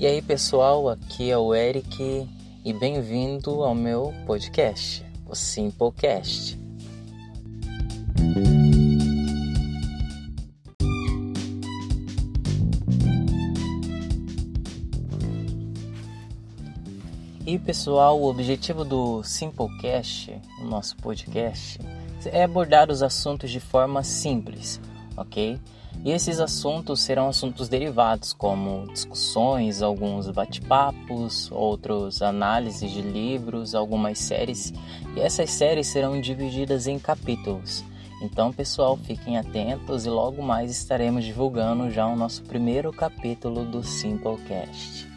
E aí pessoal, aqui é o Eric e bem-vindo ao meu podcast, o Simplecast. E pessoal, o objetivo do Simplecast, o nosso podcast, é abordar os assuntos de forma simples, ok? E esses assuntos serão assuntos derivados, como discussões, alguns bate-papos, outros análises de livros, algumas séries, e essas séries serão divididas em capítulos. Então, pessoal, fiquem atentos e logo mais estaremos divulgando já o nosso primeiro capítulo do Simplecast.